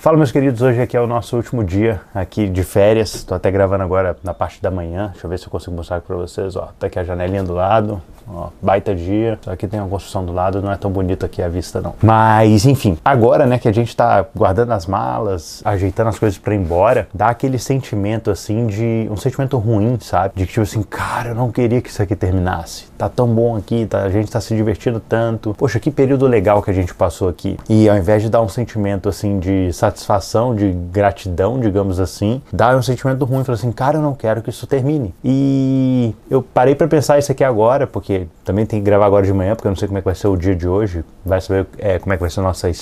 Fala meus queridos, hoje aqui é o nosso último dia aqui de férias. Estou até gravando agora na parte da manhã. Deixa eu ver se eu consigo mostrar para vocês. Ó, tá aqui a janelinha do lado. Ó, baita dia. Só que tem uma construção do lado, não é tão bonito aqui a vista não. Mas enfim, agora né que a gente tá guardando as malas, ajeitando as coisas para ir embora, dá aquele sentimento assim de um sentimento ruim, sabe? De que tipo assim, cara, eu não queria que isso aqui terminasse. Tá tão bom aqui, tá, a gente tá se divertindo tanto. Poxa, que período legal que a gente passou aqui. E ao invés de dar um sentimento assim de satisfação de gratidão, digamos assim, dá um sentimento ruim, fala assim, cara, eu não quero que isso termine. E eu parei para pensar isso aqui agora, porque também tem que gravar agora de manhã, porque eu não sei como é que vai ser o dia de hoje, vai saber é, como é que vai ser nossa, é,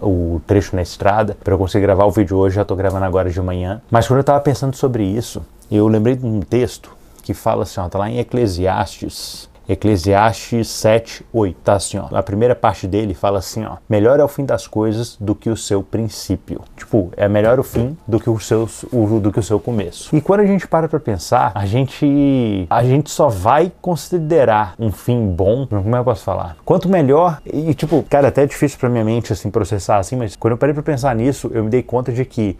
o trecho na estrada, para eu conseguir gravar o vídeo hoje, já tô gravando agora de manhã. Mas quando eu tava pensando sobre isso, eu lembrei de um texto que fala assim, ó, tá lá em Eclesiastes Eclesiastes 7, 8. Tá assim, ó. A primeira parte dele fala assim, ó. Melhor é o fim das coisas do que o seu princípio. Tipo, é melhor o fim do que o seu, o, do que o seu começo. E quando a gente para pra pensar, a gente, a gente só vai considerar um fim bom, como eu posso falar? Quanto melhor, e tipo, cara, até é difícil pra minha mente, assim, processar assim, mas quando eu parei pra pensar nisso, eu me dei conta de que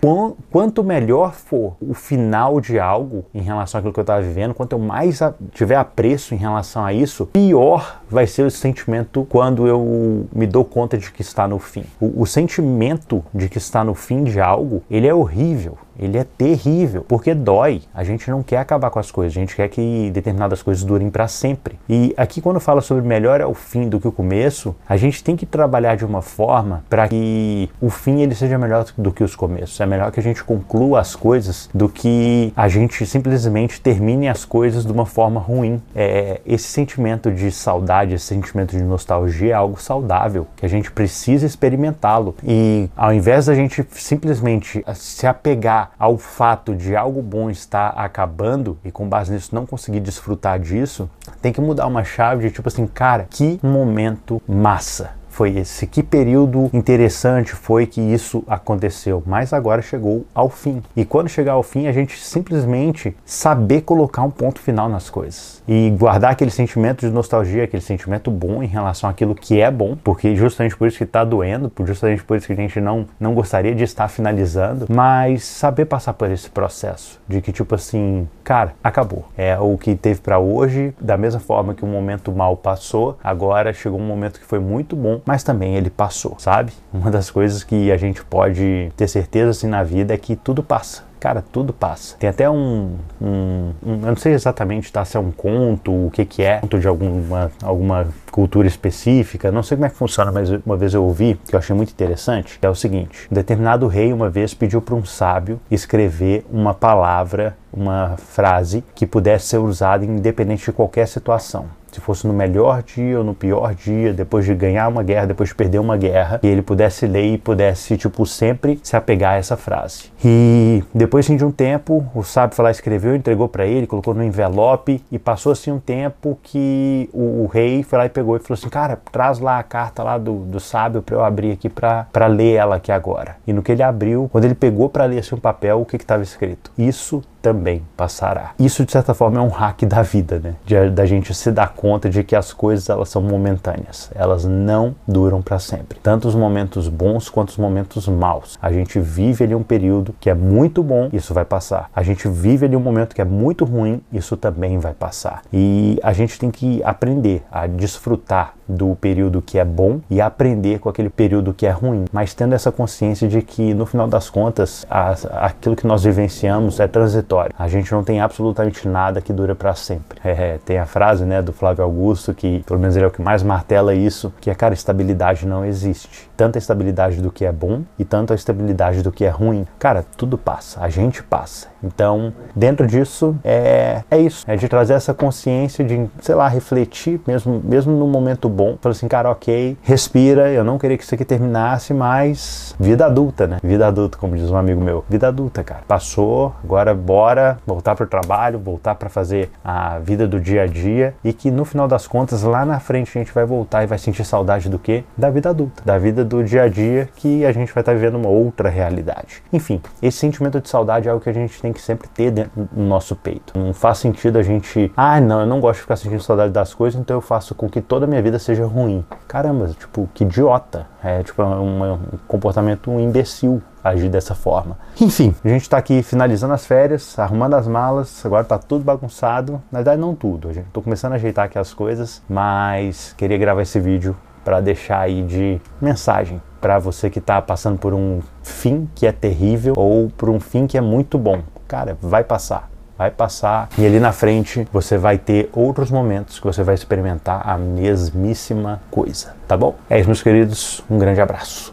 quanto melhor for o final de algo em relação àquilo que eu tava vivendo, quanto eu mais tiver apreço em relação a isso, pior vai ser o sentimento quando eu me dou conta de que está no fim. O, o sentimento de que está no fim de algo, ele é horrível ele é terrível, porque dói. A gente não quer acabar com as coisas, a gente quer que determinadas coisas durem para sempre. E aqui quando fala sobre melhor é o fim do que o começo, a gente tem que trabalhar de uma forma para que o fim ele seja melhor do que os começos. É melhor que a gente conclua as coisas do que a gente simplesmente termine as coisas de uma forma ruim. É, esse sentimento de saudade, esse sentimento de nostalgia é algo saudável, que a gente precisa experimentá-lo. E ao invés da gente simplesmente se apegar ao fato de algo bom estar acabando e com base nisso não conseguir desfrutar disso, tem que mudar uma chave de tipo assim, cara, que momento massa foi esse? Que período interessante foi que isso aconteceu? Mas agora chegou ao fim. E quando chegar ao fim, a gente simplesmente saber colocar um ponto final nas coisas e guardar aquele sentimento de nostalgia, aquele sentimento bom em relação àquilo que é bom, porque justamente por isso que está doendo, justamente por isso que a gente não, não gostaria de estar finalizando, mas saber passar por esse processo de que tipo assim, cara, acabou. É o que teve para hoje, da mesma forma que o momento mal passou, agora chegou um momento que foi muito bom mas também ele passou, sabe? Uma das coisas que a gente pode ter certeza assim na vida é que tudo passa. Cara, tudo passa. Tem até um, um, um eu não sei exatamente tá, se é um conto, o que que é, conto de alguma, alguma cultura específica, não sei como é que funciona, mas uma vez eu ouvi, que eu achei muito interessante, é o seguinte, um determinado rei uma vez pediu para um sábio escrever uma palavra, uma frase que pudesse ser usada independente de qualquer situação se fosse no melhor dia ou no pior dia, depois de ganhar uma guerra, depois de perder uma guerra, que ele pudesse ler e pudesse, tipo, sempre se apegar a essa frase. E depois assim, de um tempo, o sábio foi lá, escreveu, entregou para ele, colocou no envelope e passou assim um tempo que o, o, rei foi lá e pegou e falou assim, cara, traz lá a carta lá do, do sábio para eu abrir aqui para ler ela aqui agora. E no que ele abriu, quando ele pegou para ler assim um papel, o que estava escrito? Isso também passará. Isso de certa forma é um hack da vida, né? De, da gente se dar conta de que as coisas elas são momentâneas, elas não duram para sempre. Tanto os momentos bons quanto os momentos maus. A gente vive ali um período que é muito bom, isso vai passar. A gente vive ali um momento que é muito ruim, isso também vai passar. E a gente tem que aprender a desfrutar do período que é bom e aprender com aquele período que é ruim, mas tendo essa consciência de que no final das contas a, aquilo que nós vivenciamos é transitório. A gente não tem absolutamente nada que dura para sempre. É, tem a frase né, do Flávio Augusto que pelo menos ele é o que mais martela isso, que é cara estabilidade não existe. Tanta estabilidade do que é bom e tanto a estabilidade do que é ruim. Cara, tudo passa, a gente passa. Então, dentro disso, é, é isso. É de trazer essa consciência de, sei lá, refletir, mesmo, mesmo no momento bom. Falar assim, cara, ok, respira, eu não queria que isso aqui terminasse, mas vida adulta, né? Vida adulta, como diz um amigo meu. Vida adulta, cara. Passou, agora bora voltar pro trabalho, voltar para fazer a vida do dia a dia e que no final das contas, lá na frente, a gente vai voltar e vai sentir saudade do quê? Da vida adulta, da vida do dia a dia que a gente vai estar tá vivendo uma outra realidade. Enfim, esse sentimento de saudade é algo que a gente tem que sempre ter dentro do nosso peito. Não faz sentido a gente, ah, não, eu não gosto de ficar sentindo saudade das coisas, então eu faço com que toda a minha vida seja ruim. Caramba, tipo, que idiota. É tipo um, um comportamento imbecil agir dessa forma. Enfim, a gente tá aqui finalizando as férias, arrumando as malas, agora tá tudo bagunçado. Na verdade, não tudo. A gente tô começando a ajeitar aqui as coisas, mas queria gravar esse vídeo para deixar aí de mensagem para você que está passando por um fim que é terrível ou por um fim que é muito bom. Cara, vai passar vai passar e ali na frente você vai ter outros momentos que você vai experimentar a mesmíssima coisa, tá bom? É isso, meus queridos, um grande abraço.